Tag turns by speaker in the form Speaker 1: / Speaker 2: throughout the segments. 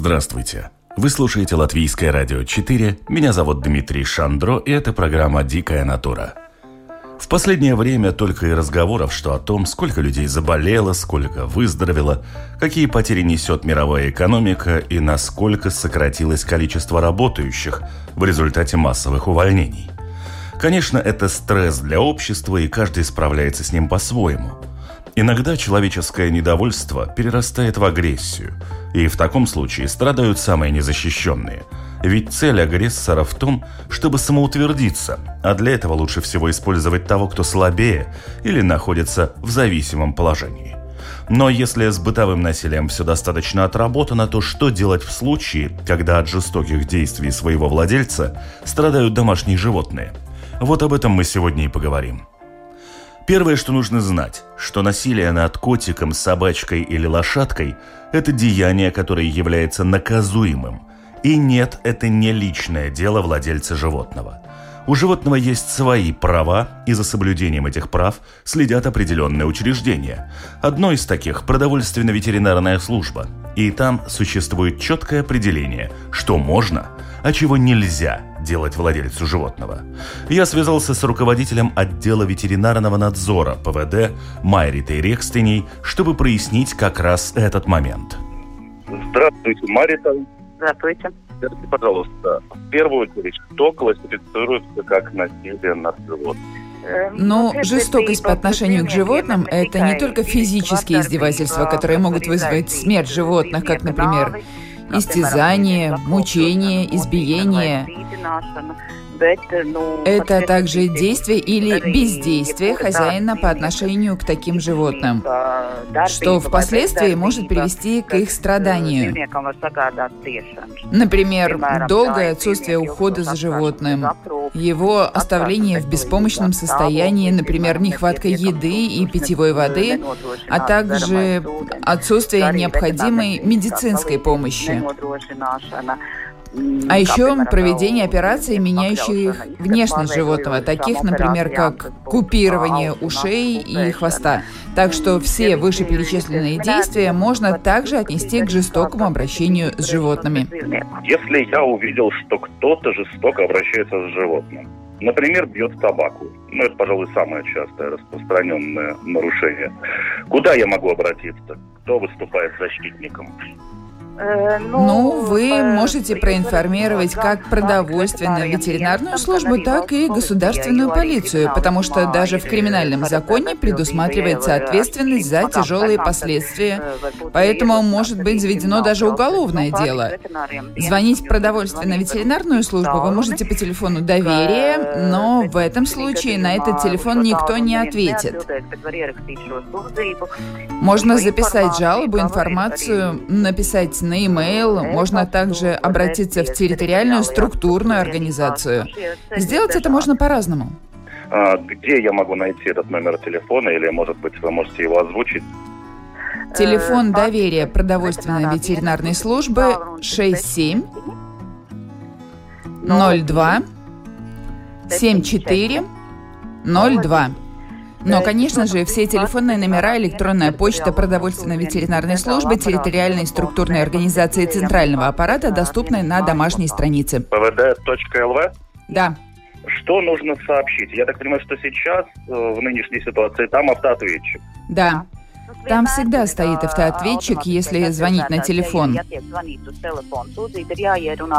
Speaker 1: Здравствуйте. Вы слушаете Латвийское радио 4. Меня зовут Дмитрий Шандро, и это программа «Дикая натура». В последнее время только и разговоров, что о том, сколько людей заболело, сколько выздоровело, какие потери несет мировая экономика и насколько сократилось количество работающих в результате массовых увольнений. Конечно, это стресс для общества, и каждый справляется с ним по-своему – Иногда человеческое недовольство перерастает в агрессию, и в таком случае страдают самые незащищенные. Ведь цель агрессора в том, чтобы самоутвердиться, а для этого лучше всего использовать того, кто слабее или находится в зависимом положении. Но если с бытовым насилием все достаточно отработано, то что делать в случае, когда от жестоких действий своего владельца страдают домашние животные? Вот об этом мы сегодня и поговорим. Первое, что нужно знать, что насилие над котиком, собачкой или лошадкой – это деяние, которое является наказуемым. И нет, это не личное дело владельца животного. У животного есть свои права, и за соблюдением этих прав следят определенные учреждения. Одно из таких – продовольственно-ветеринарная служба. И там существует четкое определение, что можно, а чего нельзя – делать владельцу животного. Я связался с руководителем отдела ветеринарного надзора ПВД Майритой Рекстеней, чтобы прояснить как раз этот момент.
Speaker 2: Здравствуйте, Марита.
Speaker 3: Здравствуйте.
Speaker 2: Скажите, пожалуйста, в первую очередь, что классифицируется как насилие над животным?
Speaker 3: Эм, Но ну, жестокость по отношению к животным – это не только физические издевательства, которые могут вызвать смерть животных, как, например, истязание, мучение, избиение. Это также действие или бездействие хозяина по отношению к таким животным, что впоследствии может привести к их страданию. Например, долгое отсутствие ухода за животным, его оставление в беспомощном состоянии, например, нехватка еды и питьевой воды, а также отсутствие необходимой медицинской помощи. А еще проведение операций, меняющих внешность животного, таких, например, как купирование ушей и хвоста. Так что все вышеперечисленные действия можно также отнести к жестокому обращению с животными.
Speaker 2: Если я увидел, что кто-то жестоко обращается с животным, Например, бьет собаку. Ну, это, пожалуй, самое частое распространенное нарушение. Куда я могу обратиться? Кто выступает защитником?
Speaker 3: Э, ну, ну, вы э, можете проинформировать как продовольственную ветеринарную службу, так и государственную полицию, потому что даже в криминальном законе предусматривается ответственность за тяжелые последствия. Поэтому может быть заведено даже уголовное дело. Звонить в продовольственно-ветеринарную службу вы можете по телефону доверия, но в этом случае на этот телефон никто не ответит. Можно записать жалобу, информацию, написать на e-mail, можно также обратиться в территориальную структурную организацию. Сделать это можно по-разному.
Speaker 2: А где я могу найти этот номер телефона, или, может быть, вы можете его озвучить?
Speaker 3: Телефон доверия продовольственной ветеринарной службы 67 02 74 02. Но, конечно же, все телефонные номера, электронная почта, продовольственно-ветеринарной службы, территориальной структурной организации центрального аппарата доступны на домашней странице.
Speaker 2: pvd.lv?
Speaker 3: Да.
Speaker 2: Что нужно сообщить? Я так понимаю, что сейчас, э, в нынешней ситуации, там автоответчик.
Speaker 3: Да. Там всегда стоит автоответчик, если звонить на телефон.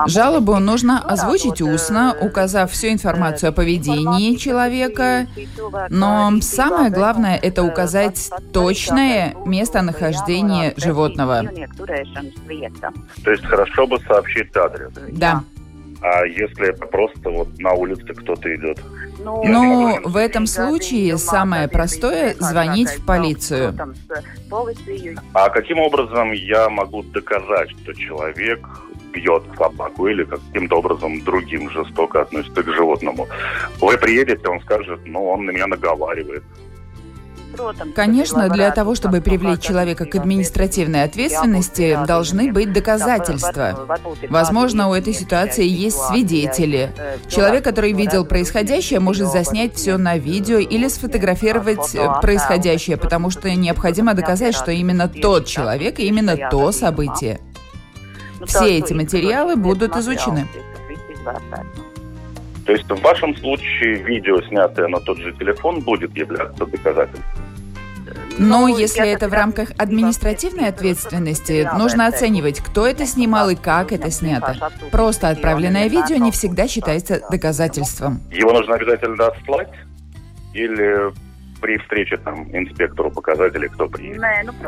Speaker 3: Жалобу нужно озвучить устно, указав всю информацию о поведении человека, но самое главное – это указать точное местонахождение животного.
Speaker 2: То есть хорошо бы сообщить адрес?
Speaker 3: Да.
Speaker 2: А если это просто вот на улице кто-то идет?
Speaker 3: Ну, в этом случае самое простое – звонить в полицию.
Speaker 2: А каким образом я могу доказать, что человек бьет собаку или каким-то образом другим жестоко относится к животному? Вы приедете, он скажет, ну, он на меня наговаривает.
Speaker 3: Конечно, для того, чтобы привлечь человека к административной ответственности, должны быть доказательства. Возможно, у этой ситуации есть свидетели. Человек, который видел происходящее, может заснять все на видео или сфотографировать происходящее, потому что необходимо доказать, что именно тот человек и именно то событие. Все эти материалы будут изучены.
Speaker 2: То есть в вашем случае видео, снятое на тот же телефон, будет являться доказательством?
Speaker 3: Но если это в рамках административной ответственности, нужно оценивать, кто это снимал и как это снято. Просто отправленное видео не всегда считается доказательством.
Speaker 2: Его нужно обязательно отслать? Или при встрече там инспектору показатели, кто приедет?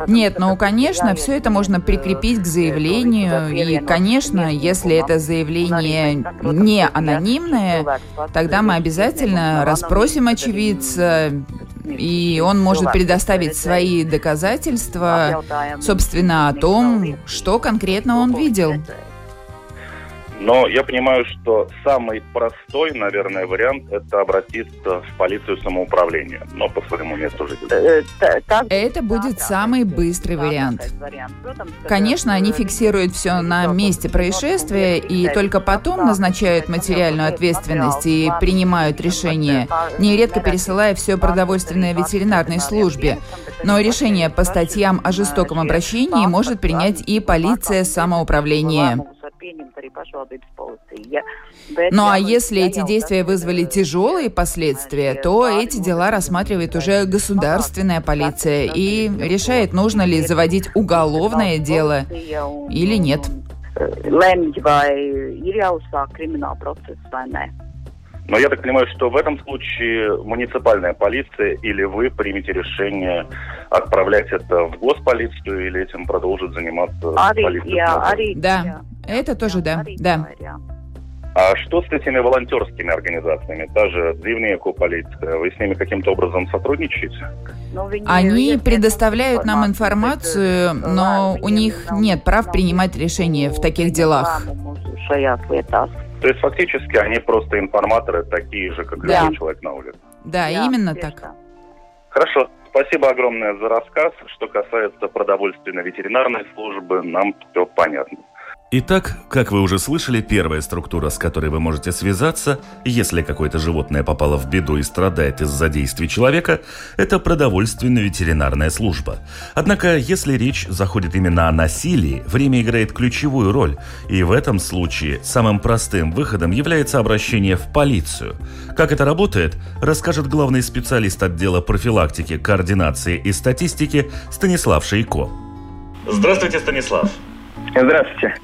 Speaker 3: Нет, ну, конечно, все это можно прикрепить к заявлению. И, конечно, если это заявление не анонимное, тогда мы обязательно расспросим очевидца, и он может предоставить свои доказательства, собственно, о том, что конкретно он видел.
Speaker 2: Но я понимаю, что самый простой, наверное, вариант – это обратиться в полицию самоуправления, но по своему месту жительства.
Speaker 3: Э, это будет самый быстрый вариант. Конечно, они фиксируют все на месте происшествия и только потом назначают материальную ответственность и принимают решение, нередко пересылая все продовольственной ветеринарной службе. Но решение по статьям о жестоком обращении может принять и полиция самоуправления. Ну а если эти действия вызвали тяжелые последствия, то эти дела рассматривает уже государственная полиция и решает, нужно ли заводить уголовное дело или нет.
Speaker 2: Но я так понимаю, что в этом случае муниципальная полиция или вы примете решение отправлять это в госполицию или этим продолжит заниматься полиция?
Speaker 3: Да, это тоже да, да.
Speaker 2: А что с этими волонтерскими организациями? Та же Дивнеку полиция, вы с ними каким-то образом сотрудничаете?
Speaker 3: Они предоставляют нам информацию, но у них нет прав принимать решения в таких делах.
Speaker 2: То есть фактически они просто информаторы, такие же, как да. любой человек на улице.
Speaker 3: Да, именно так.
Speaker 2: Хорошо. Спасибо огромное за рассказ. Что касается продовольственно-ветеринарной службы, нам все понятно.
Speaker 1: Итак, как вы уже слышали, первая структура, с которой вы можете связаться, если какое-то животное попало в беду и страдает из-за действий человека, это продовольственно-ветеринарная служба. Однако, если речь заходит именно о насилии, время играет ключевую роль, и в этом случае самым простым выходом является обращение в полицию. Как это работает, расскажет главный специалист отдела профилактики, координации и статистики Станислав Шейко.
Speaker 4: Здравствуйте, Станислав.
Speaker 5: Здравствуйте.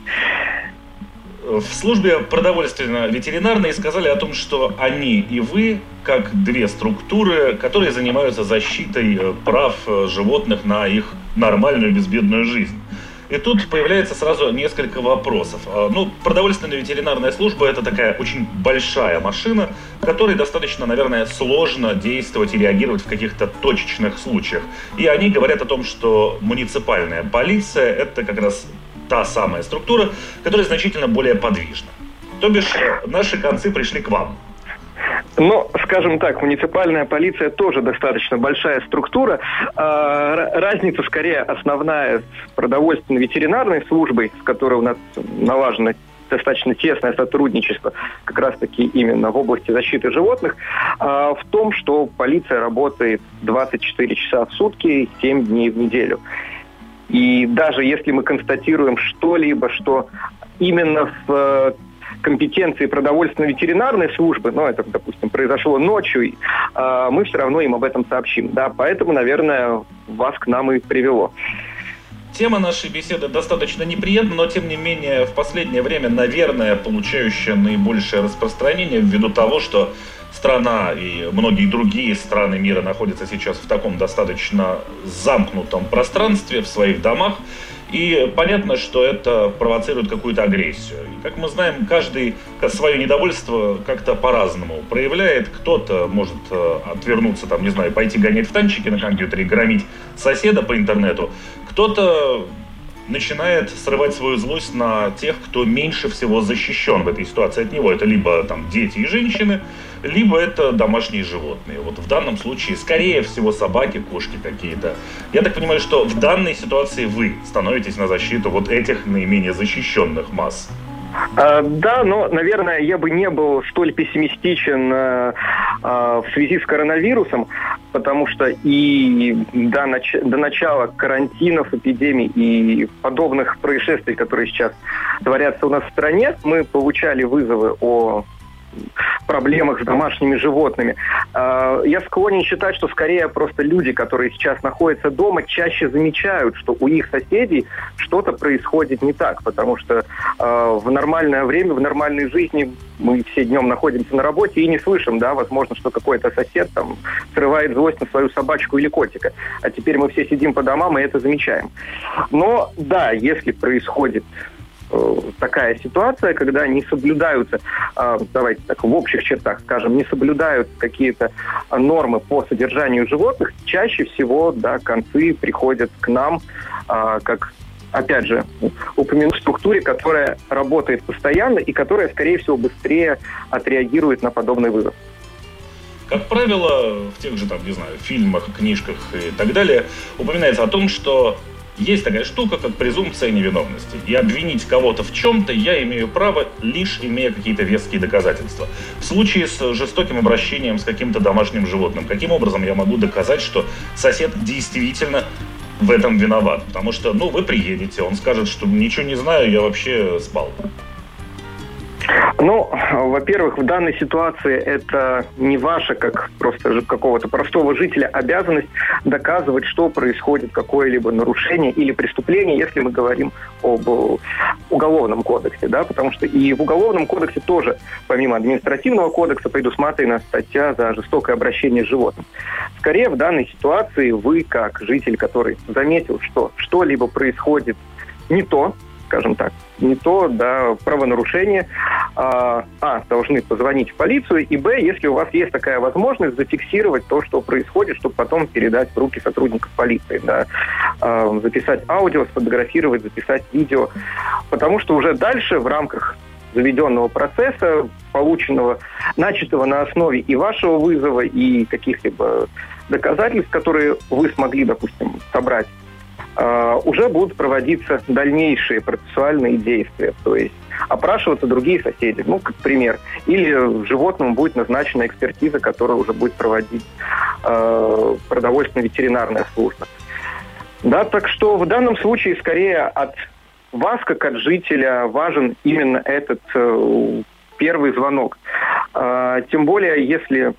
Speaker 4: В службе продовольственно-ветеринарной сказали о том, что они и вы, как две структуры, которые занимаются защитой э, прав э, животных на их нормальную безбедную жизнь. И тут появляется сразу несколько вопросов. А, ну, продовольственная ветеринарная служба это такая очень большая машина, которой достаточно, наверное, сложно действовать и реагировать в каких-то точечных случаях. И они говорят о том, что муниципальная полиция это как раз та самая структура, которая значительно более подвижна. То бишь, э, наши концы пришли к вам.
Speaker 5: Ну, скажем так, муниципальная полиция тоже достаточно большая структура. А, разница скорее основная с продовольственно-ветеринарной службой, с которой у нас налажено достаточно тесное сотрудничество как раз-таки именно в области защиты животных, а, в том, что полиция работает 24 часа в сутки, 7 дней в неделю. И даже если мы констатируем что-либо, что именно в э, компетенции продовольственно-ветеринарной службы, ну, это, допустим, произошло ночью, э, мы все равно им об этом сообщим. Да, поэтому, наверное, вас к нам и привело.
Speaker 4: Тема нашей беседы достаточно неприятна, но тем не менее в последнее время, наверное, получающая наибольшее распространение ввиду того, что страна и многие другие страны мира находятся сейчас в таком достаточно замкнутом пространстве, в своих домах. И понятно, что это провоцирует какую-то агрессию. И, как мы знаем, каждый свое недовольство как-то по-разному проявляет. Кто-то может э, отвернуться, там, не знаю, пойти гонять в танчики на компьютере, громить соседа по интернету. Кто-то начинает срывать свою злость на тех, кто меньше всего защищен в этой ситуации от него. Это либо там дети и женщины, либо это домашние животные. Вот в данном случае, скорее всего, собаки, кошки какие-то. Я так понимаю, что в данной ситуации вы становитесь на защиту вот этих наименее защищенных масс.
Speaker 5: А, да, но, наверное, я бы не был столь пессимистичен а, а, в связи с коронавирусом, потому что и до, нач- до начала карантинов, эпидемий и подобных происшествий, которые сейчас творятся у нас в стране, мы получали вызовы о проблемах с домашними животными. А, я склонен считать, что скорее просто люди, которые сейчас находятся дома, чаще замечают, что у их соседей что-то происходит не так, потому что а, в нормальное время, в нормальной жизни мы все днем находимся на работе и не слышим, да, возможно, что какой-то сосед там срывает злость на свою собачку или котика. А теперь мы все сидим по домам и это замечаем. Но да, если происходит такая ситуация, когда не соблюдаются, а, давайте так, в общих чертах скажем, не соблюдают какие-то нормы по содержанию животных, чаще всего, да, концы приходят к нам а, как опять же, упомяну структуре, которая работает постоянно и которая, скорее всего, быстрее отреагирует на подобный вызов.
Speaker 4: Как правило, в тех же, там, не знаю, фильмах, книжках и так далее упоминается о том, что есть такая штука, как презумпция невиновности. И обвинить кого-то в чем-то я имею право, лишь имея какие-то веские доказательства. В случае с жестоким обращением с каким-то домашним животным, каким образом я могу доказать, что сосед действительно в этом виноват? Потому что, ну, вы приедете, он скажет, что ничего не знаю, я вообще спал.
Speaker 5: Ну, во-первых, в данной ситуации это не ваша, как просто какого-то простого жителя, обязанность доказывать, что происходит, какое-либо нарушение или преступление, если мы говорим об уголовном кодексе, да, потому что и в уголовном кодексе тоже, помимо административного кодекса, предусмотрена статья за жестокое обращение с животным. Скорее, в данной ситуации вы, как житель, который заметил, что что-либо происходит не то, скажем так, не то, да, правонарушение, а, а, должны позвонить в полицию, и, б, если у вас есть такая возможность, зафиксировать то, что происходит, чтобы потом передать в руки сотрудников полиции, да, а, записать аудио, сфотографировать, записать видео, потому что уже дальше в рамках заведенного процесса, полученного, начатого на основе и вашего вызова, и каких-либо доказательств, которые вы смогли, допустим, собрать уже будут проводиться дальнейшие процессуальные действия, то есть опрашиваться другие соседи, ну, как пример. Или животному будет назначена экспертиза, которая уже будет проводить э, продовольственная ветеринарная служба. Да, так что в данном случае скорее от вас, как от жителя, важен именно этот э, первый звонок. Э, тем более, если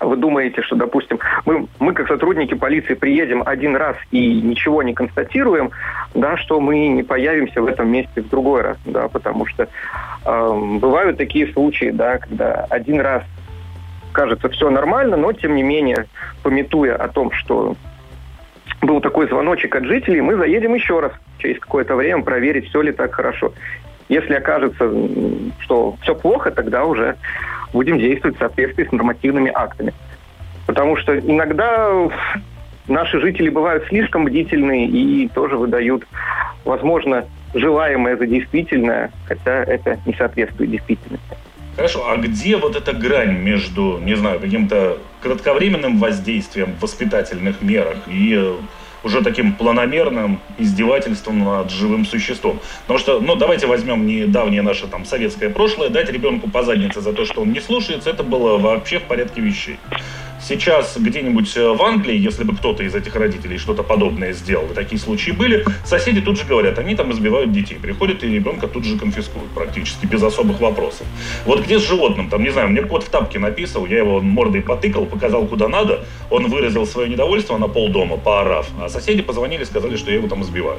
Speaker 5: вы думаете, что, допустим, мы, мы как сотрудники полиции приедем один раз и ничего не констатируем, да, что мы не появимся в этом месте в другой раз, да, потому что э, бывают такие случаи, да, когда один раз кажется все нормально, но тем не менее, пометуя о том, что был такой звоночек от жителей, мы заедем еще раз через какое-то время проверить, все ли так хорошо. Если окажется, что все плохо, тогда уже будем действовать в соответствии с нормативными актами. Потому что иногда наши жители бывают слишком бдительные и тоже выдают, возможно, желаемое за действительное, хотя это не соответствует действительности.
Speaker 4: Хорошо, а где вот эта грань между, не знаю, каким-то кратковременным воздействием в воспитательных мерах и э, уже таким планомерным издевательством над живым существом. Потому что, ну, давайте возьмем недавнее наше там советское прошлое, дать ребенку по заднице за то, что он не слушается, это было вообще в порядке вещей. Сейчас где-нибудь э, в Англии, если бы кто-то из этих родителей что-то подобное сделал, такие случаи были, соседи тут же говорят, они там избивают детей, приходят и ребенка тут же конфискуют практически без особых вопросов. Вот где с животным, там, не знаю, мне кот в тапке написал, я его мордой потыкал, показал куда надо, он выразил свое недовольство на полдома, поорав, а соседи позвонили, сказали, что я его там избиваю.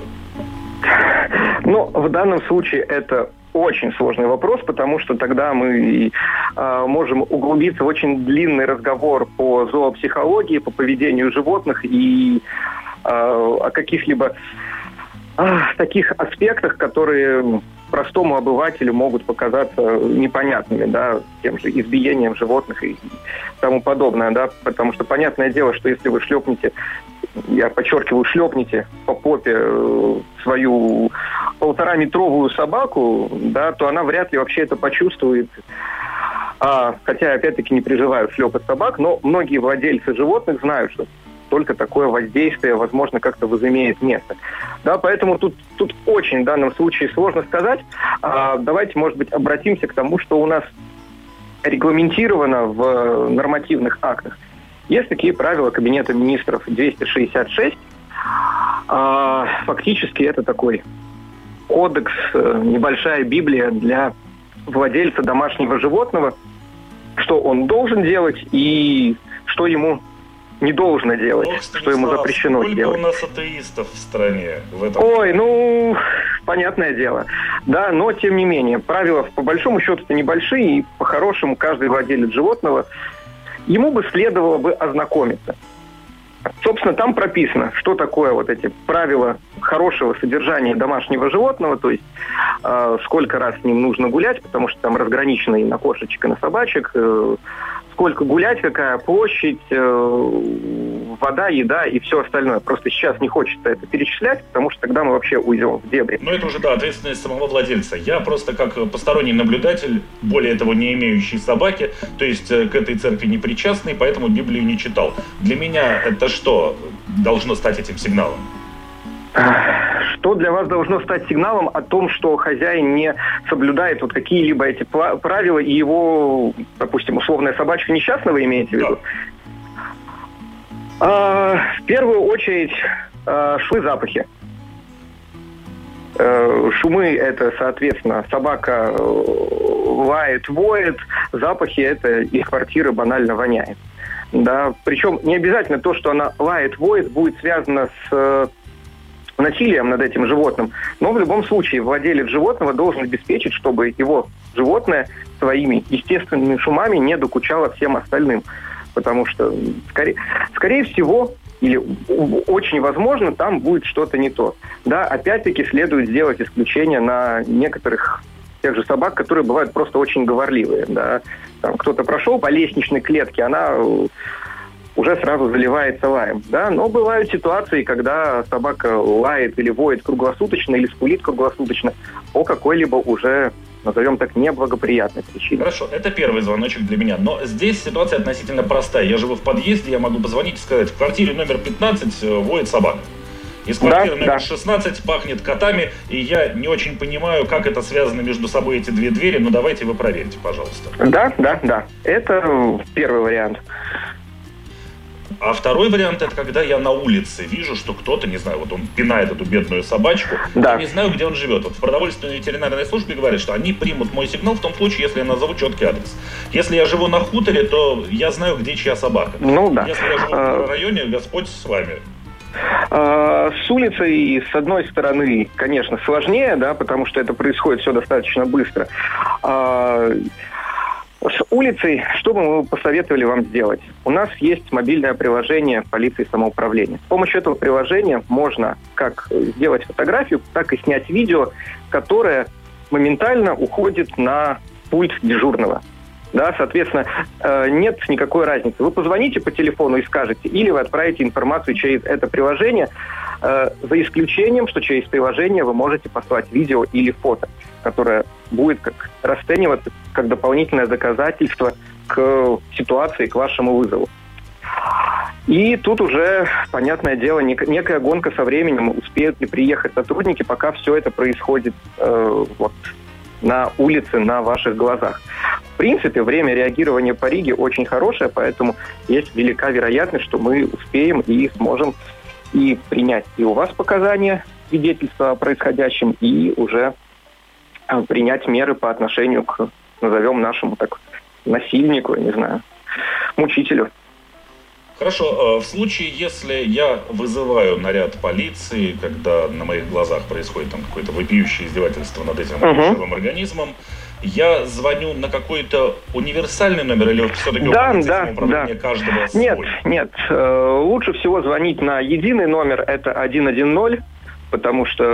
Speaker 5: Ну, в данном случае это очень сложный вопрос, потому что тогда мы э, можем углубиться в очень длинный разговор по зоопсихологии, по поведению животных и э, о каких-либо а, таких аспектах, которые простому обывателю могут показаться непонятными, да, тем же избиением животных и тому подобное, да, потому что понятное дело, что если вы шлепнете, я подчеркиваю, шлепнете по попе э, свою полтора-метровую собаку, да, то она вряд ли вообще это почувствует. А, хотя, опять-таки, не приживаю шлепать собак, но многие владельцы животных знают, что только такое воздействие, возможно, как-то возымеет место. Да, поэтому тут, тут очень в данном случае сложно сказать. А, давайте, может быть, обратимся к тому, что у нас регламентировано в нормативных актах. Есть такие правила Кабинета министров 266. А, фактически это такой кодекс, э, небольшая Библия для владельца домашнего животного, что он должен делать и что ему не должно делать, Станислав, что ему запрещено
Speaker 4: сколько
Speaker 5: делать.
Speaker 4: у нас атеистов в стране в этом?
Speaker 5: Ой, ну, понятное дело. Да, но тем не менее, правила по большому счету-то небольшие, и по-хорошему каждый владелец животного, ему бы следовало бы ознакомиться. Собственно, там прописано, что такое вот эти правила хорошего содержания домашнего животного, то есть э, сколько раз с ним нужно гулять, потому что там разграничено и на кошечек, и на собачек, э, сколько гулять, какая площадь, э, вода, еда и все остальное. Просто сейчас не хочется это перечислять, потому что тогда мы вообще уйдем в дебри.
Speaker 4: Ну, это уже, да, ответственность самого владельца. Я просто как посторонний наблюдатель, более того, не имеющий собаки, то есть э, к этой церкви не причастный, поэтому Библию не читал. Для меня это что должно стать этим сигналом?
Speaker 5: Что для вас должно стать сигналом о том, что хозяин не соблюдает вот какие-либо эти правила, и его, допустим, условная собачка несчастного вы имеете в виду? Да. А, в первую очередь а, шумы, запахи. А, шумы – это, соответственно, собака э, лает, воет, запахи – это из квартиры банально воняет. Да, причем не обязательно то, что она лает, воет, будет связано с насилием над этим животным. Но в любом случае владелец животного должен обеспечить, чтобы его животное своими естественными шумами не докучало всем остальным. Потому что, скорее, скорее всего, или очень возможно, там будет что-то не то. Да, опять-таки следует сделать исключение на некоторых тех же собак, которые бывают просто очень говорливые. Да. Там кто-то прошел по лестничной клетке, она уже сразу заливается лаем. Да? Но бывают ситуации, когда собака лает или воет круглосуточно, или скулит круглосуточно по какой-либо уже назовем так, неблагоприятной причине.
Speaker 4: Хорошо, это первый звоночек для меня. Но здесь ситуация относительно простая. Я живу в подъезде, я могу позвонить и сказать, в квартире номер 15 э, воет собака. Из квартиры да, номер да. 16 пахнет котами, и я не очень понимаю, как это связано между собой эти две двери, но давайте вы проверите, пожалуйста.
Speaker 5: Да, да, да. Это первый вариант.
Speaker 4: А второй вариант это когда я на улице вижу, что кто-то, не знаю, вот он пинает эту бедную собачку, да. я не знаю, где он живет. Вот в продовольственной ветеринарной службе говорят, что они примут мой сигнал в том случае, если я назову четкий адрес. Если я живу на хуторе, то я знаю, где чья собака.
Speaker 5: Ну да.
Speaker 4: Если я живу в районе, Господь с вами.
Speaker 5: А, с улицей, с одной стороны, конечно, сложнее, да, потому что это происходит все достаточно быстро. С улицей, что бы мы посоветовали вам сделать? У нас есть мобильное приложение полиции самоуправления. С помощью этого приложения можно как сделать фотографию, так и снять видео, которое моментально уходит на пульт дежурного. Да, соответственно, э, нет никакой разницы. Вы позвоните по телефону и скажете, или вы отправите информацию через это приложение, за исключением, что через приложение вы можете послать видео или фото, которое будет как расцениваться как дополнительное доказательство к ситуации, к вашему вызову. И тут уже, понятное дело, некая гонка со временем, успеют ли приехать сотрудники, пока все это происходит э, вот, на улице, на ваших глазах. В принципе, время реагирования по Риге очень хорошее, поэтому есть велика вероятность, что мы успеем и сможем и принять и у вас показания, свидетельства о происходящем, и уже а, принять меры по отношению к, назовем нашему так, насильнику, я не знаю, мучителю.
Speaker 4: Хорошо, э, в случае, если я вызываю наряд полиции, когда на моих глазах происходит там какое-то вопиющее издевательство над этим uh-huh. живым организмом, я звоню на какой-то универсальный номер или все-таки
Speaker 5: да, да, управления
Speaker 4: да. каждого
Speaker 5: свой? Нет, нет. Э, лучше всего звонить на единый номер, это 110, потому что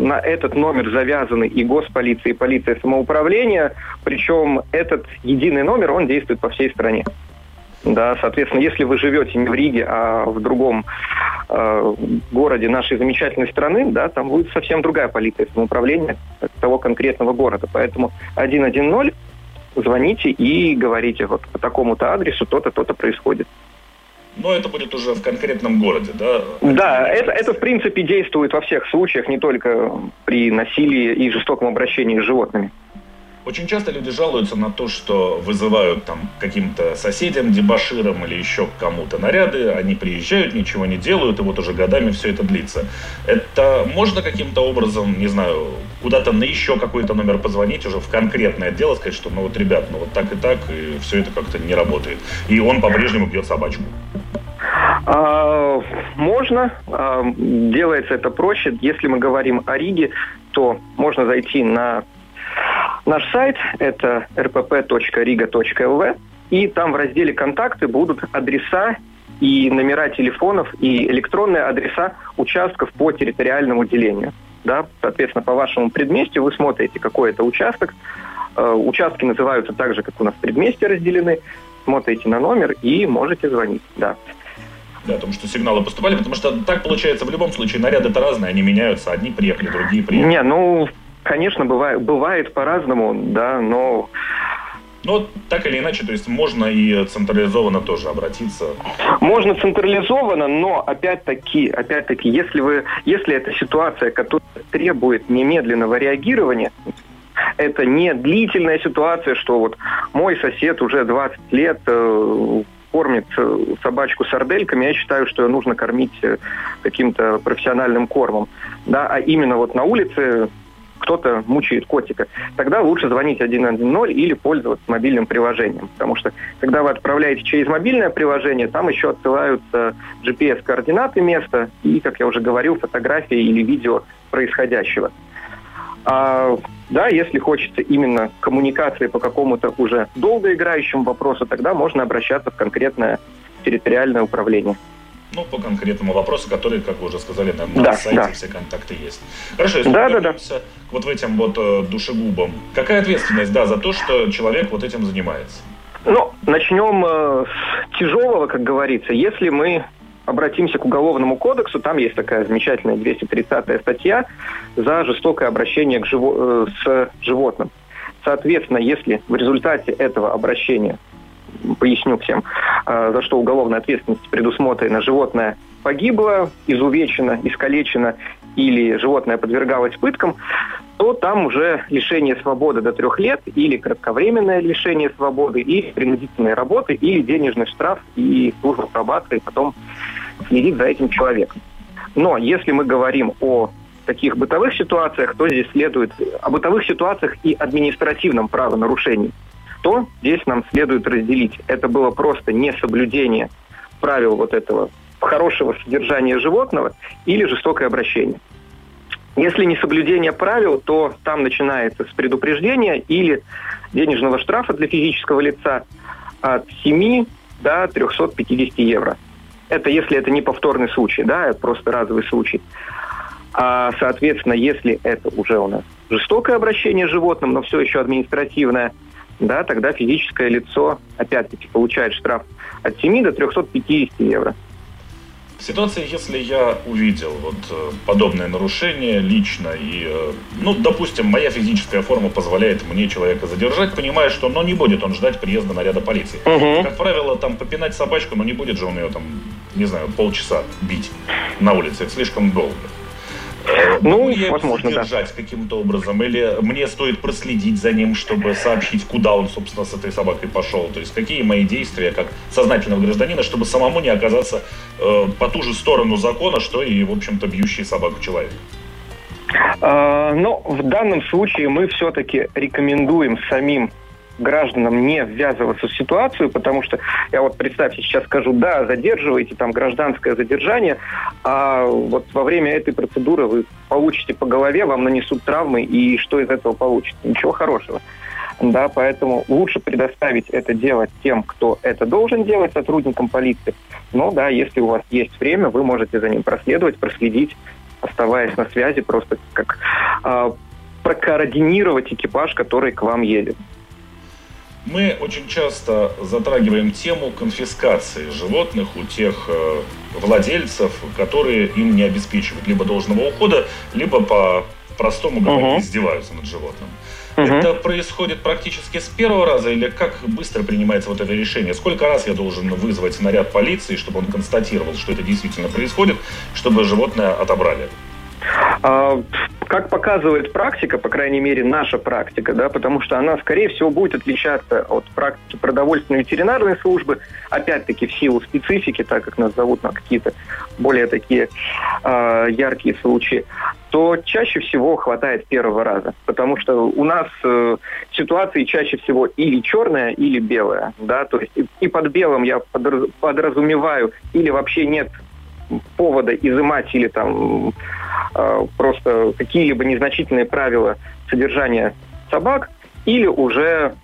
Speaker 5: на этот номер завязаны и госполиция, и полиция самоуправления, причем этот единый номер, он действует по всей стране. Да, соответственно, если вы живете не в Риге, а в другом э, городе нашей замечательной страны, да, там будет совсем другая полиция самоуправления того конкретного города. Поэтому 110 звоните и говорите, вот по такому-то адресу то-то, то-то происходит.
Speaker 4: Но это будет уже в конкретном городе, да?
Speaker 5: Да, это, это в принципе действует во всех случаях, не только при насилии и жестоком обращении с животными.
Speaker 4: Очень часто люди жалуются на то, что вызывают там каким-то соседям, дебаширам или еще кому-то наряды, они приезжают, ничего не делают, и вот уже годами все это длится. Это можно каким-то образом, не знаю, куда-то на еще какой-то номер позвонить, уже в конкретное дело сказать, что ну вот, ребят, ну вот так и так, и все это как-то не работает. И он по-прежнему бьет собачку.
Speaker 5: А, можно. А, делается это проще. Если мы говорим о Риге, то можно зайти на Наш сайт – это rpp.riga.lv, и там в разделе «Контакты» будут адреса и номера телефонов, и электронные адреса участков по территориальному делению. Да? Соответственно, по вашему предместью вы смотрите, какой это участок. Э, участки называются так же, как у нас предместья разделены. Смотрите на номер и можете звонить. Да.
Speaker 4: Да, потому что сигналы поступали, потому что так получается в любом случае, наряды это разные, они меняются, одни приехали, другие приехали.
Speaker 5: Не, ну, Конечно, бывает, бывает по-разному, да, но
Speaker 4: ну, так или иначе, то есть можно и централизованно тоже обратиться.
Speaker 5: Можно централизованно, но опять-таки, опять-таки, если вы, если это ситуация, которая требует немедленного реагирования, это не длительная ситуация, что вот мой сосед уже 20 лет э, кормит э, собачку сардельками, я считаю, что ее нужно кормить э, каким-то профессиональным кормом. Да, а именно вот на улице кто-то мучает котика, тогда лучше звонить 110 или пользоваться мобильным приложением. Потому что, когда вы отправляете через мобильное приложение, там еще отсылаются GPS-координаты места и, как я уже говорил, фотографии или видео происходящего. А, да, если хочется именно коммуникации по какому-то уже долгоиграющему вопросу, тогда можно обращаться в конкретное территориальное управление
Speaker 4: ну, по конкретному вопросу, который, как вы уже сказали, на, на да, сайте да. все контакты есть. Хорошо, если
Speaker 5: да, вернемся
Speaker 4: да, да. вот в этим вот э, душегубам, какая ответственность, да, за то, что человек вот этим занимается?
Speaker 5: Ну, начнем э, с тяжелого, как говорится. Если мы обратимся к Уголовному кодексу, там есть такая замечательная 230-я статья за жестокое обращение к живо- э, с животным. Соответственно, если в результате этого обращения поясню всем, а, за что уголовная ответственность предусмотрена. Животное погибло, изувечено, искалечено или животное подвергалось пыткам, то там уже лишение свободы до трех лет или кратковременное лишение свободы, или принудительные работы, или денежный штраф и служба пробации потом следить за этим человеком. Но если мы говорим о таких бытовых ситуациях, то здесь следует о бытовых ситуациях и административном правонарушении то здесь нам следует разделить. Это было просто несоблюдение правил вот этого хорошего содержания животного или жестокое обращение. Если не соблюдение правил, то там начинается с предупреждения или денежного штрафа для физического лица от 7 до 350 евро. Это если это не повторный случай, да, это просто разовый случай. А, соответственно, если это уже у нас жестокое обращение с животным, но все еще административное, да, тогда физическое лицо, опять-таки, получает штраф от 7 до 350 евро.
Speaker 4: В ситуации, если я увидел вот э, подобное нарушение лично и, э, ну, допустим, моя физическая форма позволяет мне человека задержать, понимая, что, ну, не будет он ждать приезда наряда полиции. Угу. Как правило, там попинать собачку, но не будет же он ее там, не знаю, полчаса бить на улице, это слишком долго. Ну, я возможно, да. каким-то образом? Или мне стоит проследить за ним, чтобы сообщить, куда он, собственно, с этой собакой пошел? То есть какие мои действия как сознательного гражданина, чтобы самому не оказаться э, по ту же сторону закона, что и, в общем-то, бьющий собаку человек?
Speaker 5: А, но ну, в данном случае мы все-таки рекомендуем самим гражданам не ввязываться в ситуацию, потому что я вот представьте, сейчас скажу, да, задерживаете там гражданское задержание, а вот во время этой процедуры вы получите по голове, вам нанесут травмы, и что из этого получится? Ничего хорошего. Да, поэтому лучше предоставить это делать тем, кто это должен делать, сотрудникам полиции. Но да, если у вас есть время, вы можете за ним проследовать, проследить оставаясь на связи, просто как э, прокоординировать экипаж, который к вам едет.
Speaker 4: Мы очень часто затрагиваем тему конфискации животных у тех э, владельцев, которые им не обеспечивают либо должного ухода, либо по простому говоря, uh-huh. издеваются над животным. Uh-huh. Это происходит практически с первого раза или как быстро принимается вот это решение? Сколько раз я должен вызвать наряд полиции, чтобы он констатировал, что это действительно происходит, чтобы животное отобрали?
Speaker 5: А, как показывает практика, по крайней мере наша практика, да, потому что она, скорее всего, будет отличаться от практики продовольственной ветеринарной службы, опять-таки в силу специфики, так как нас зовут на какие-то более такие э, яркие случаи, то чаще всего хватает первого раза, потому что у нас э, ситуации чаще всего или черная, или белая, да, то есть и, и под белым я подразумеваю или вообще нет повода изымать или там э, просто какие-либо незначительные правила содержания собак, или уже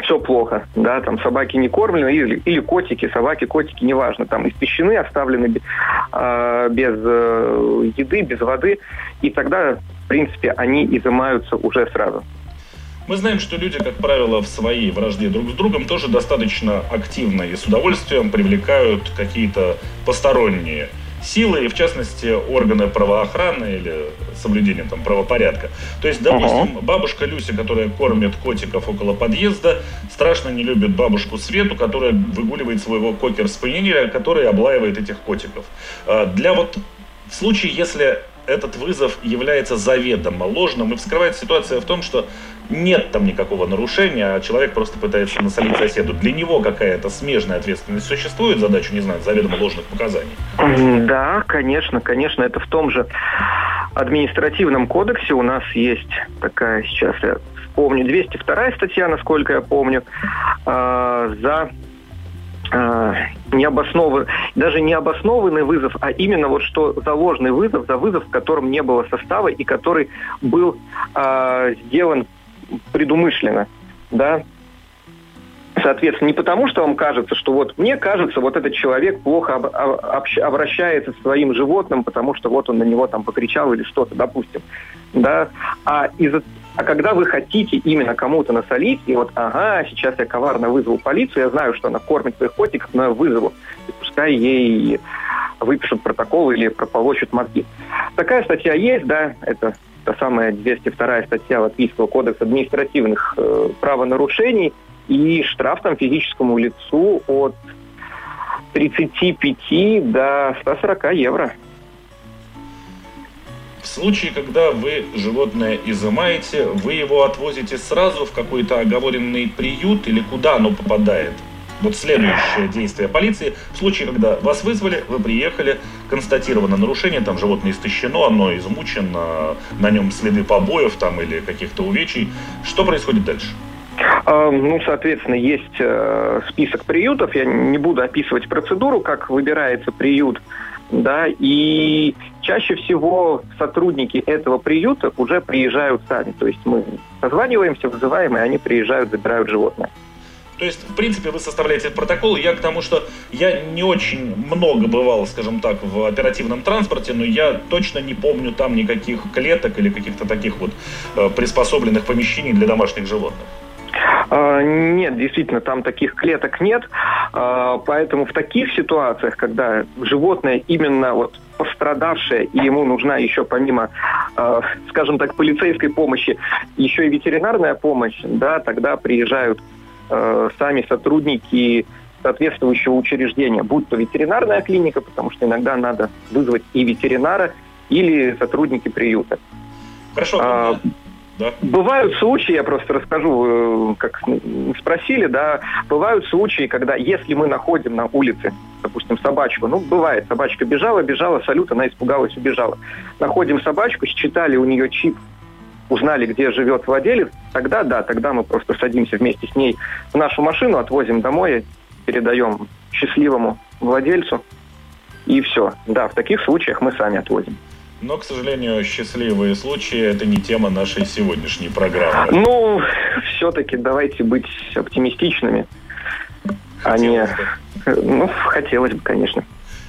Speaker 5: все плохо, да, там собаки не кормлены, или, или котики, собаки, котики, неважно, там испещены, оставлены э, без э, еды, без воды, и тогда, в принципе, они изымаются уже сразу.
Speaker 4: Мы знаем, что люди, как правило, в своей вражде друг с другом тоже достаточно активно и с удовольствием привлекают какие-то посторонние силы, и в частности органы правоохраны или соблюдения там, правопорядка. То есть, допустим, бабушка Люся, которая кормит котиков около подъезда, страшно не любит бабушку Свету, которая выгуливает своего кокер-спаниеля, который облаивает этих котиков. А, для вот в случае, если этот вызов является заведомо ложным, и вскрывается ситуация в том, что нет там никакого нарушения, а человек просто пытается насолить соседу. Для него какая-то смежная ответственность существует, задачу, не знаю, заведомо ложных показаний?
Speaker 5: Да, конечно, конечно. Это в том же административном кодексе у нас есть такая, сейчас я вспомню, 202 статья, насколько я помню, э, за э, необоснованный, даже не обоснованный вызов, а именно вот что за ложный вызов, за вызов, в котором не было состава и который был э, сделан предумышленно, да, Соответственно, не потому, что вам кажется, что вот мне кажется, вот этот человек плохо об, об, обращается с своим животным, потому что вот он на него там покричал или что-то, допустим, да, а из а когда вы хотите именно кому-то насолить, и вот, ага, сейчас я коварно вызову полицию, я знаю, что она кормит своих котиков, но я вызову, и пускай ей выпишут протокол или прополощут мозги. Такая статья есть, да, это та самая 202 статья Латвийского кодекса административных э, правонарушений, и штраф там физическому лицу от 35 до 140 евро.
Speaker 4: В случае, когда вы животное изымаете, вы его отвозите сразу в какой-то оговоренный приют или куда оно попадает? Вот следующее действие полиции. В случае, когда вас вызвали, вы приехали, констатировано нарушение, там животное истощено, оно измучено, на нем следы побоев там или каких-то увечий. Что происходит дальше?
Speaker 5: А, ну, соответственно, есть э, список приютов. Я не буду описывать процедуру, как выбирается приют. Да, и чаще всего сотрудники этого приюта уже приезжают сами. То есть мы созваниваемся, вызываем, и они приезжают, забирают животное.
Speaker 4: То есть, в принципе, вы составляете протокол. Я к тому, что я не очень много бывал, скажем так, в оперативном транспорте, но я точно не помню там никаких клеток или каких-то таких вот э, приспособленных помещений для домашних животных.
Speaker 5: А, нет, действительно, там таких клеток нет. А, поэтому в таких ситуациях, когда животное именно вот пострадавшее, и ему нужна еще помимо, а, скажем так, полицейской помощи, еще и ветеринарная помощь, да, тогда приезжают э, сами сотрудники соответствующего учреждения, будь то ветеринарная клиника, потому что иногда надо вызвать и ветеринара, или сотрудники приюта.
Speaker 4: Хорошо. А,
Speaker 5: да. Бывают случаи, я просто расскажу, э, как спросили, да, бывают случаи, когда если мы находим на улице, допустим, собачку, ну, бывает, собачка бежала, бежала, салют, она испугалась, убежала. Находим собачку, считали у нее чип узнали, где живет владелец, тогда да, тогда мы просто садимся вместе с ней в нашу машину, отвозим домой, передаем счастливому владельцу, и все. Да, в таких случаях мы сами отвозим.
Speaker 4: Но, к сожалению, счастливые случаи – это не тема нашей сегодняшней программы.
Speaker 5: Ну, все-таки давайте быть оптимистичными. Хотелось а не... Бы. Ну, хотелось бы, конечно.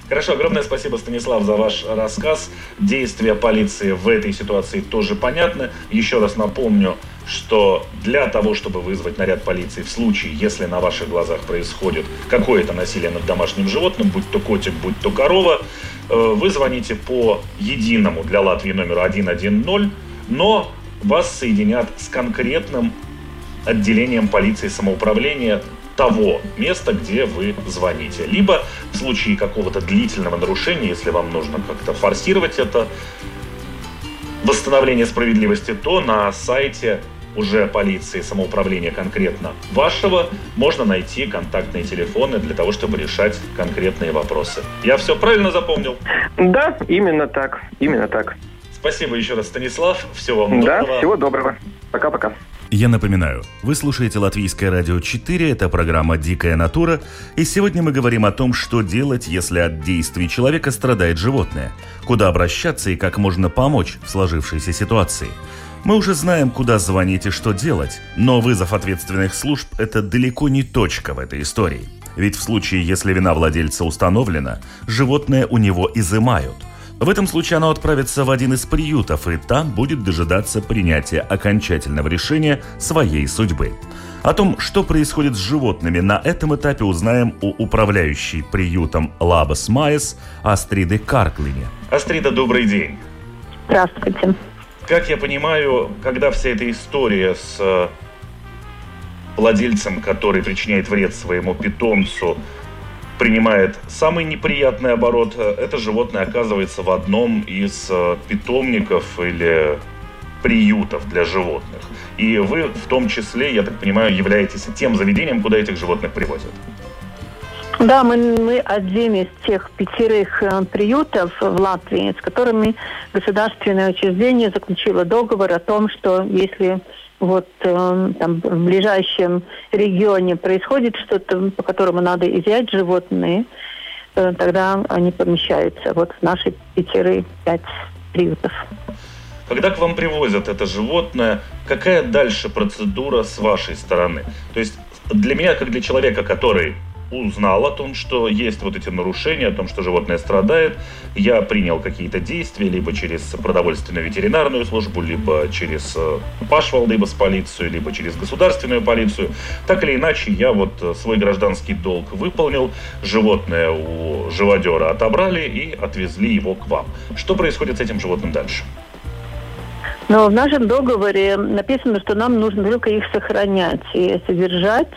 Speaker 4: Хорошо, огромное спасибо, Станислав, за ваш рассказ. Действия полиции в этой ситуации тоже понятны. Еще раз напомню, что для того, чтобы вызвать наряд полиции в случае, если на ваших глазах происходит какое-то насилие над домашним животным, будь то котик, будь то корова, э, вы звоните по единому для Латвии номеру 110, но вас соединят с конкретным отделением полиции самоуправления того места, где вы звоните. Либо в случае какого-то длительного нарушения, если вам нужно как-то форсировать это восстановление справедливости, то на сайте уже полиции самоуправления конкретно вашего, можно найти контактные телефоны для того, чтобы решать конкретные вопросы. Я все правильно запомнил?
Speaker 5: Да, именно так. Именно так.
Speaker 4: Спасибо еще раз, Станислав. Всего вам доброго.
Speaker 5: Да, всего доброго. Пока-пока.
Speaker 1: Я напоминаю, вы слушаете Латвийское радио 4, это программа «Дикая натура», и сегодня мы говорим о том, что делать, если от действий человека страдает животное, куда обращаться и как можно помочь в сложившейся ситуации. Мы уже знаем, куда звонить и что делать, но вызов ответственных служб – это далеко не точка в этой истории. Ведь в случае, если вина владельца установлена, животное у него изымают. В этом случае оно отправится в один из приютов, и там будет дожидаться принятия окончательного решения своей судьбы. О том, что происходит с животными на этом этапе, узнаем у управляющей приютом Лабас Майес Астриды Карклине.
Speaker 4: Астрида, добрый день.
Speaker 6: Здравствуйте.
Speaker 4: Как я понимаю, когда вся эта история с э, владельцем, который причиняет вред своему питомцу, принимает самый неприятный оборот, это животное оказывается в одном из э, питомников или приютов для животных. И вы в том числе, я так понимаю, являетесь тем заведением, куда этих животных привозят.
Speaker 6: Да, мы, мы один из тех пятерых э, приютов в Латвии, с которыми государственное учреждение заключило договор о том, что если вот э, там в ближайшем регионе происходит что-то, по которому надо изъять животные, э, тогда они помещаются вот в наши пятеры, пять приютов.
Speaker 4: Когда к вам привозят это животное, какая дальше процедура с вашей стороны? То есть для меня, как для человека, который узнал о том, что есть вот эти нарушения, о том, что животное страдает, я принял какие-то действия, либо через продовольственную ветеринарную службу, либо через э, Пашвал, либо с полицию, либо через государственную полицию. Так или иначе, я вот э, свой гражданский долг выполнил, животное у живодера отобрали и отвезли его к вам. Что происходит с этим животным дальше?
Speaker 6: Но в нашем договоре написано, что нам нужно только их сохранять и содержать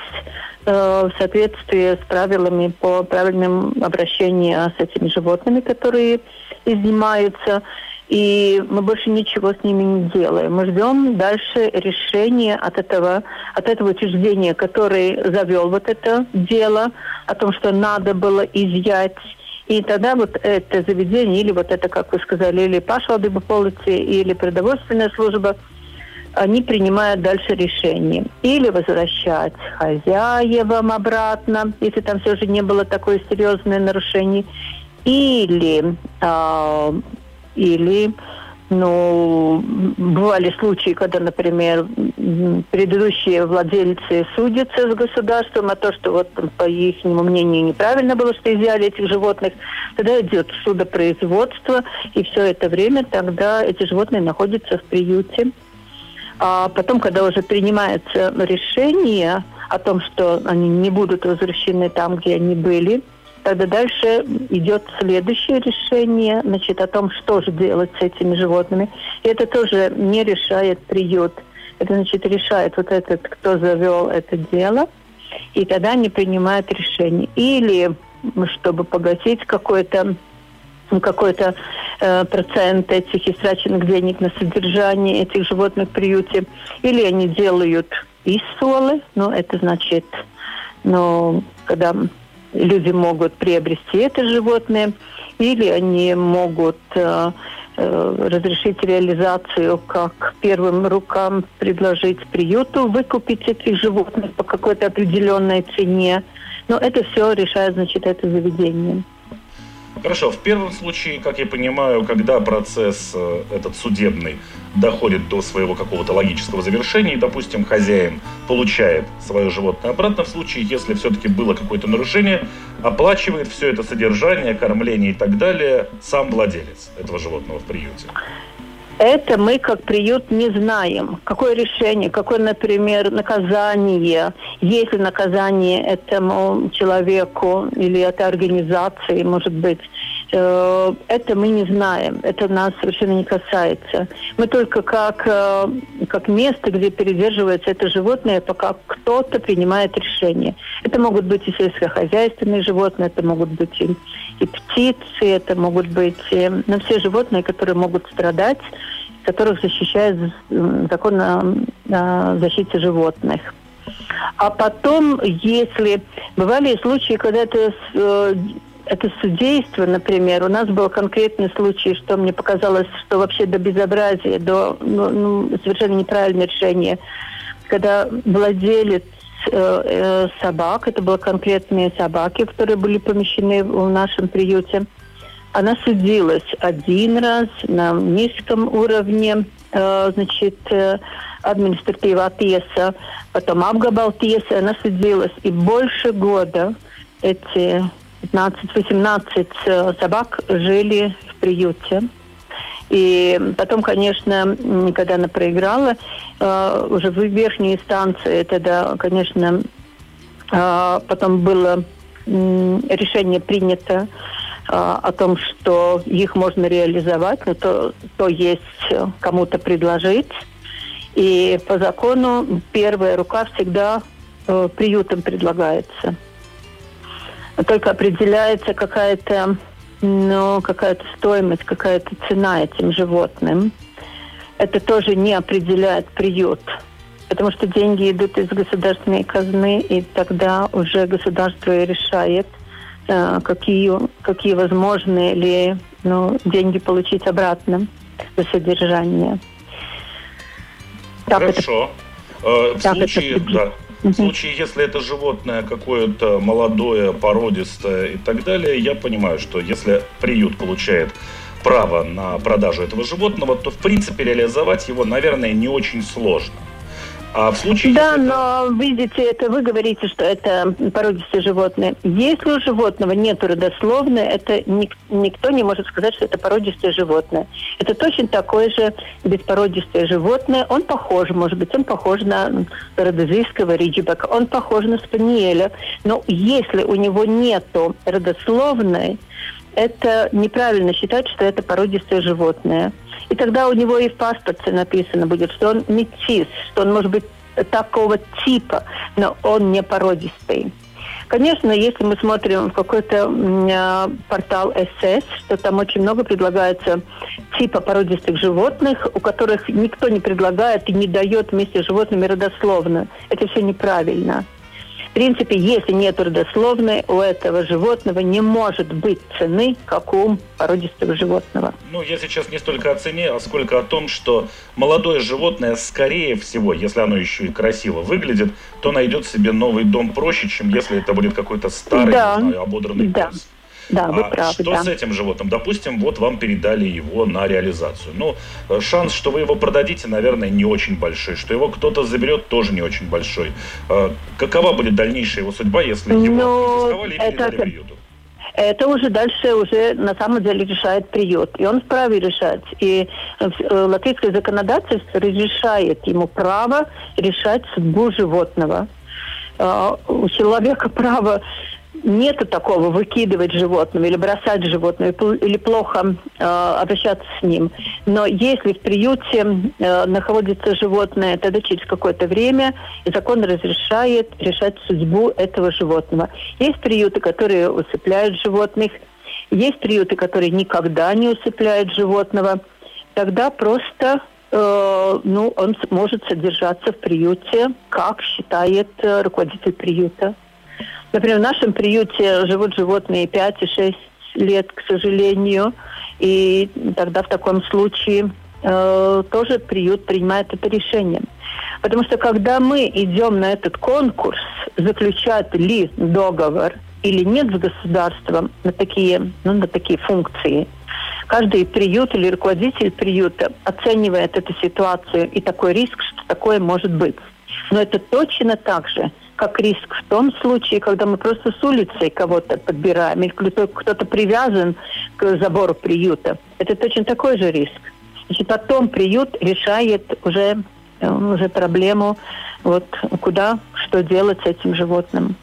Speaker 6: в соответствии с правилами по правильным обращению с этими животными, которые изнимаются. И мы больше ничего с ними не делаем. Мы ждем дальше решения от этого, от этого учреждения, который завел вот это дело, о том, что надо было изъять и тогда вот это заведение, или вот это, как вы сказали, или пашвалдыба полиции, или продовольственная служба – они принимают дальше решение. Или возвращать хозяевам обратно, если там все же не было такое серьезное нарушение. Или, э, или ну, бывали случаи, когда, например, предыдущие владельцы судятся с государством, а то, что вот по их мнению неправильно было, что изъяли этих животных, тогда идет судопроизводство, и все это время тогда эти животные находятся в приюте. А потом, когда уже принимается решение о том, что они не будут возвращены там, где они были, тогда дальше идет следующее решение, значит, о том, что же делать с этими животными. И это тоже не решает приют. Это, значит, решает вот этот, кто завел это дело, и тогда они принимают решение. Или, чтобы погасить какое-то какой-то э, процент этих истраченных денег на содержание этих животных в приюте. Или они делают иссолы, ну, это значит, ну, когда люди могут приобрести это животное, или они могут э, э, разрешить реализацию как первым рукам предложить приюту выкупить этих животных по какой-то определенной цене. Но это все решает, значит, это заведение.
Speaker 4: Хорошо, в первом случае, как я понимаю, когда процесс э, этот судебный доходит до своего какого-то логического завершения, и, допустим, хозяин получает свое животное обратно, в случае, если все-таки было какое-то нарушение, оплачивает все это содержание, кормление и так далее сам владелец этого животного в приюте.
Speaker 6: Это мы как приют не знаем. Какое решение, какое, например, наказание, есть ли наказание этому человеку или этой организации, может быть, э, это мы не знаем. Это нас совершенно не касается. Мы только как, э, как место, где передерживается это животное, пока кто-то принимает решение. Это могут быть и сельскохозяйственные животные, это могут быть и, и птицы, это могут быть и, ну, все животные, которые могут страдать которых защищает закон о защите животных. А потом, если бывали случаи, когда это, э, это судейство, например, у нас был конкретный случай, что мне показалось, что вообще до безобразия, до ну, ну, совершенно неправильное решение, когда владелец э, э, собак, это были конкретные собаки, которые были помещены в нашем приюте, она судилась один раз на низком уровне, э, значит, э, административная tiesa, потом Абгабал tiesa, она судилась. И больше года эти 15-18 э, собак жили в приюте. И потом, конечно, когда она проиграла, уже в верхней инстанции, тогда, конечно, потом было решение принято о том, что их можно реализовать, но то, то есть э, кому-то предложить. И по закону первая рука всегда э, приютом предлагается. Только определяется какая-то ну, какая-то стоимость, какая-то цена этим животным. Это тоже не определяет приют, потому что деньги идут из государственной казны, и тогда уже государство решает – какие, какие возможны ли ну, деньги получить обратно за содержание.
Speaker 4: Так Хорошо. Это, э, в, так случае, это... да, в случае, если это животное какое-то молодое, породистое и так далее, я понимаю, что если приют получает право на продажу этого животного, то в принципе реализовать его, наверное, не очень сложно. А в случае...
Speaker 6: Да, но видите, это вы говорите, что это породистые животные. Если у животного нет родословной, это ник- никто не может сказать, что это породистое животное. Это точно такое же беспородистое животное. Он похож, может быть, он похож на родозийского риджибека, он похож на спаниеля. Но если у него нету родословной, это неправильно считать, что это породистое животное. И тогда у него и в паспорте написано будет, что он метис, что он может быть такого типа, но он не породистый. Конечно, если мы смотрим в какой-то э, портал СС, что там очень много предлагается типа породистых животных, у которых никто не предлагает и не дает вместе с животными родословно. Это все неправильно. В принципе, если нет родословной, у этого животного не может быть цены, как у породистого животного.
Speaker 4: Ну, я сейчас не столько о цене, а сколько о том, что молодое животное, скорее всего, если оно еще и красиво выглядит, то найдет себе новый дом проще, чем если это будет какой-то старый, да. не знаю, ободранный да. пес.
Speaker 6: Да, вы а правы.
Speaker 4: Что
Speaker 6: да.
Speaker 4: с этим животным? Допустим, вот вам передали его на реализацию. Ну, э, шанс, что вы его продадите, наверное, не очень большой. Что его кто-то заберет, тоже не очень большой. А какова будет дальнейшая его судьба, если его
Speaker 6: ну, и передали это... приюту? Это уже дальше уже на самом деле решает приют. И он вправе решать. И э, латвийское законодательство разрешает ему право решать судьбу животного. А, у человека право нету такого выкидывать животного или бросать животное или плохо э, обращаться с ним. Но если в приюте э, находится животное, тогда через какое-то время закон разрешает решать судьбу этого животного. Есть приюты, которые усыпляют животных, есть приюты, которые никогда не усыпляют животного. Тогда просто э, ну, он может содержаться в приюте, как считает э, руководитель приюта. Например, в нашем приюте живут животные 5 и 6 лет, к сожалению. И тогда в таком случае э, тоже приют принимает это решение. Потому что когда мы идем на этот конкурс, заключать ли договор или нет с государством на такие, ну, на такие функции, каждый приют или руководитель приюта оценивает эту ситуацию и такой риск, что такое может быть. Но это точно так же, как риск в том случае, когда мы просто с улицы кого-то подбираем, или кто-то привязан к забору приюта. Это точно такой же риск. Значит, потом приют решает уже, э, уже проблему, вот куда, что делать с этим животным.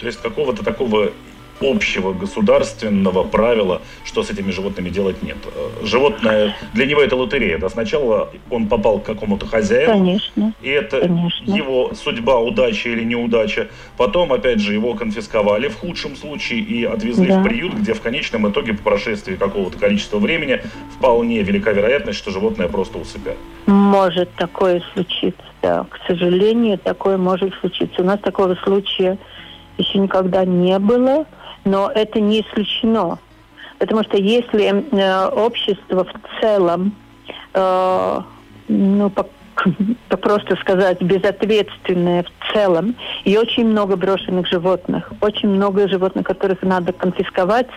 Speaker 4: То есть какого-то такого общего государственного правила, что с этими животными делать нет. Животное, для него это лотерея. Да? Сначала он попал к какому-то хозяину,
Speaker 6: Конечно.
Speaker 4: и это
Speaker 6: Конечно.
Speaker 4: его судьба, удача или неудача. Потом, опять же, его конфисковали в худшем случае и отвезли да. в приют, где в конечном итоге по прошествии какого-то количества времени вполне велика вероятность, что животное просто усыпят.
Speaker 6: Может такое случиться, да. К сожалению, такое может случиться. У нас такого случая еще никогда не было но это не исключено. Потому что если э, общество в целом, э, ну, по, просто сказать, безответственное в целом, и очень много брошенных животных, очень много животных, которых надо конфисковать,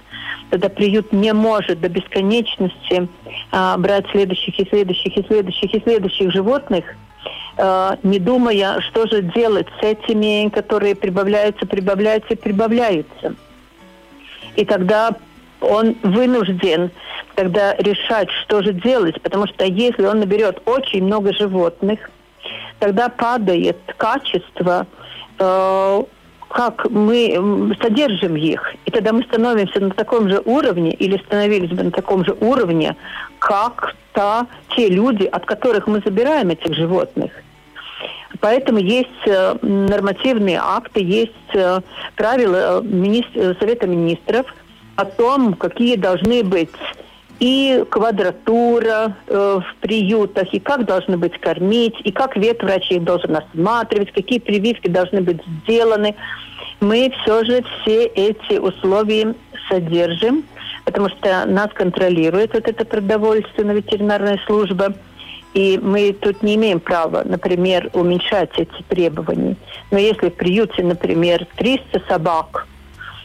Speaker 6: тогда приют не может до бесконечности э, брать следующих и следующих и следующих и следующих животных, не думая, что же делать с этими, которые прибавляются, прибавляются прибавляются. И тогда он вынужден тогда решать, что же делать, потому что если он наберет очень много животных, тогда падает качество, э, как мы содержим их. И тогда мы становимся на таком же уровне или становились бы на таком же уровне, как та, те люди, от которых мы забираем этих животных. Поэтому есть э, нормативные акты, есть э, правила министр, Совета министров о том, какие должны быть и квадратура э, в приютах, и как должны быть кормить, и как ветврач их должен осматривать, какие прививки должны быть сделаны. Мы все же все эти условия содержим, потому что нас контролирует вот эта продовольственно-ветеринарная служба – и мы тут не имеем права, например, уменьшать эти требования. Но если в приюте, например, 300 собак,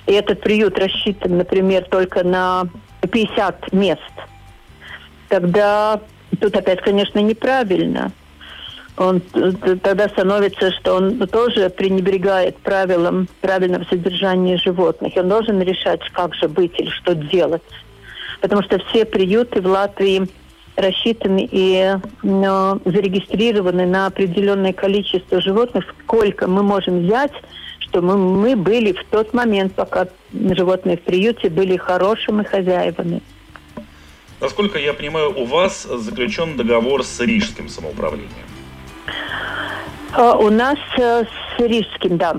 Speaker 6: и этот приют рассчитан, например, только на 50 мест, тогда тут опять, конечно, неправильно. Он тогда становится, что он тоже пренебрегает правилам правильного содержания животных. Он должен решать, как же быть или что делать. Потому что все приюты в Латвии рассчитаны и ну, зарегистрированы на определенное количество животных, сколько мы можем взять, чтобы мы были в тот момент, пока животные в приюте были хорошими хозяевами.
Speaker 4: Насколько я понимаю, у вас заключен договор с Рижским самоуправлением?
Speaker 6: А, у нас э, с Рижским, да.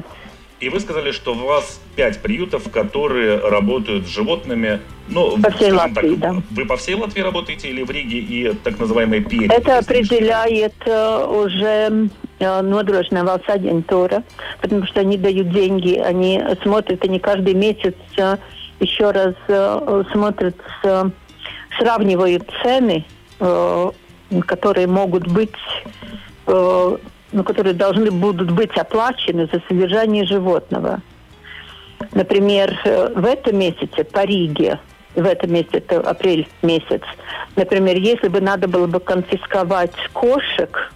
Speaker 4: И вы сказали, что у вас пять приютов, которые работают с животными. Ну,
Speaker 6: по всей Латвии, так, да.
Speaker 4: Вы по всей Латвии работаете или в Риге и так называемые перед?
Speaker 6: Это определяет uh, уже uh, нodrošinā valsts агентура, потому что они дают деньги, они смотрят, они каждый месяц uh, еще раз смотрят, сравнивают цены, которые могут быть ну, которые должны будут быть оплачены за содержание животного. Например, э, в этом месяце по Риге, в этом месяце, это апрель месяц, например, если бы надо было бы конфисковать кошек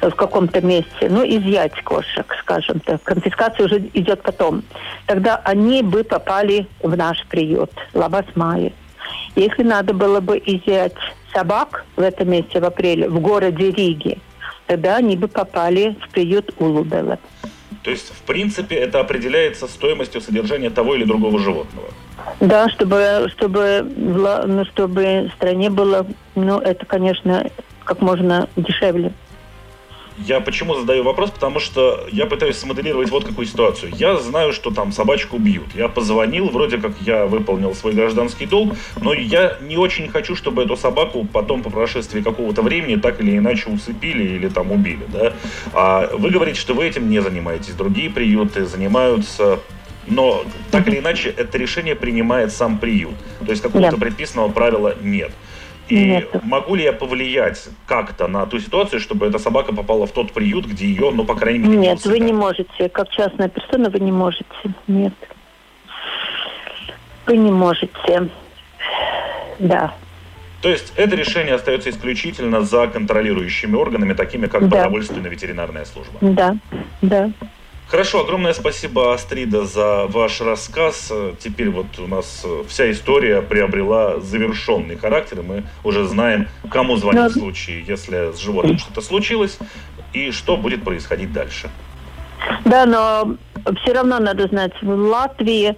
Speaker 6: в каком-то месте, ну, изъять кошек, скажем так, конфискация уже идет потом, тогда они бы попали в наш приют, Лабасмайи. Если надо было бы изъять собак в этом месяце, в апреле, в городе Риге, тогда они бы попали в приют Улубела.
Speaker 4: То есть, в принципе, это определяется стоимостью содержания того или другого животного?
Speaker 6: Да, чтобы, чтобы, ну, чтобы стране было, ну, это, конечно, как можно дешевле.
Speaker 4: Я почему задаю вопрос? Потому что я пытаюсь смоделировать вот какую ситуацию. Я знаю, что там собачку бьют. Я позвонил, вроде как я выполнил свой гражданский долг, но я не очень хочу, чтобы эту собаку потом по прошествии какого-то времени так или иначе усыпили или там убили. Да? А вы говорите, что вы этим не занимаетесь. Другие приюты занимаются но так или иначе это решение принимает сам приют. То есть какого-то да. предписанного правила нет. И Нет. могу ли я повлиять как-то на ту ситуацию, чтобы эта собака попала в тот приют, где ее, ну, по крайней мере,
Speaker 6: Нет, не вы не можете. Как частная персона вы не можете. Нет. Вы не можете. Да.
Speaker 4: То есть это решение остается исключительно за контролирующими органами, такими как да. продовольственная ветеринарная служба.
Speaker 6: Да, да.
Speaker 4: Хорошо, огромное спасибо, Астрида, за ваш рассказ. Теперь вот у нас вся история приобрела завершенный характер, и мы уже знаем, кому звонить в случае, если с животным что-то случилось, и что будет происходить дальше.
Speaker 6: Да, но все равно надо знать, в Латвии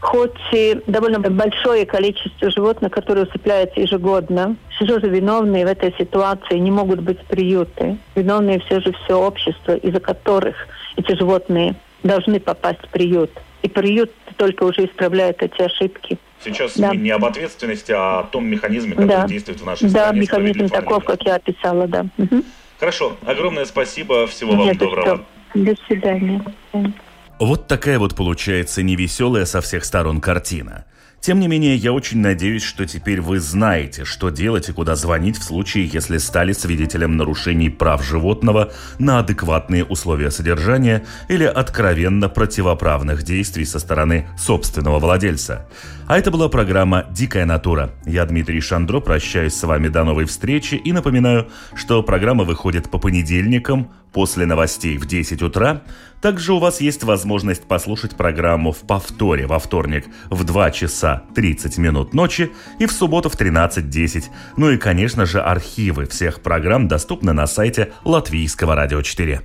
Speaker 6: хоть и довольно большое количество животных, которые усыпляются ежегодно, все же виновные в этой ситуации не могут быть приюты. Виновные все же все общество, из-за которых эти животные должны попасть в приют. И приют только уже исправляет эти ошибки.
Speaker 4: Сейчас да. не об ответственности, а о том механизме, который да. действует в нашей
Speaker 6: да,
Speaker 4: стране.
Speaker 6: Да, механизм таков, как я описала, да. Угу.
Speaker 4: Хорошо, огромное спасибо, всего вам Нет, доброго.
Speaker 6: Что? До свидания.
Speaker 1: Вот такая вот получается невеселая со всех сторон картина. Тем не менее, я очень надеюсь, что теперь вы знаете, что делать и куда звонить в случае, если стали свидетелем нарушений прав животного на адекватные условия содержания или откровенно противоправных действий со стороны собственного владельца. А это была программа «Дикая натура». Я, Дмитрий Шандро, прощаюсь с вами до новой встречи и напоминаю, что программа выходит по понедельникам после новостей в 10 утра. Также у вас есть возможность послушать программу в повторе во вторник в 2 часа 30 минут ночи и в субботу в 13.10. Ну и, конечно же, архивы всех программ доступны на сайте Латвийского радио 4.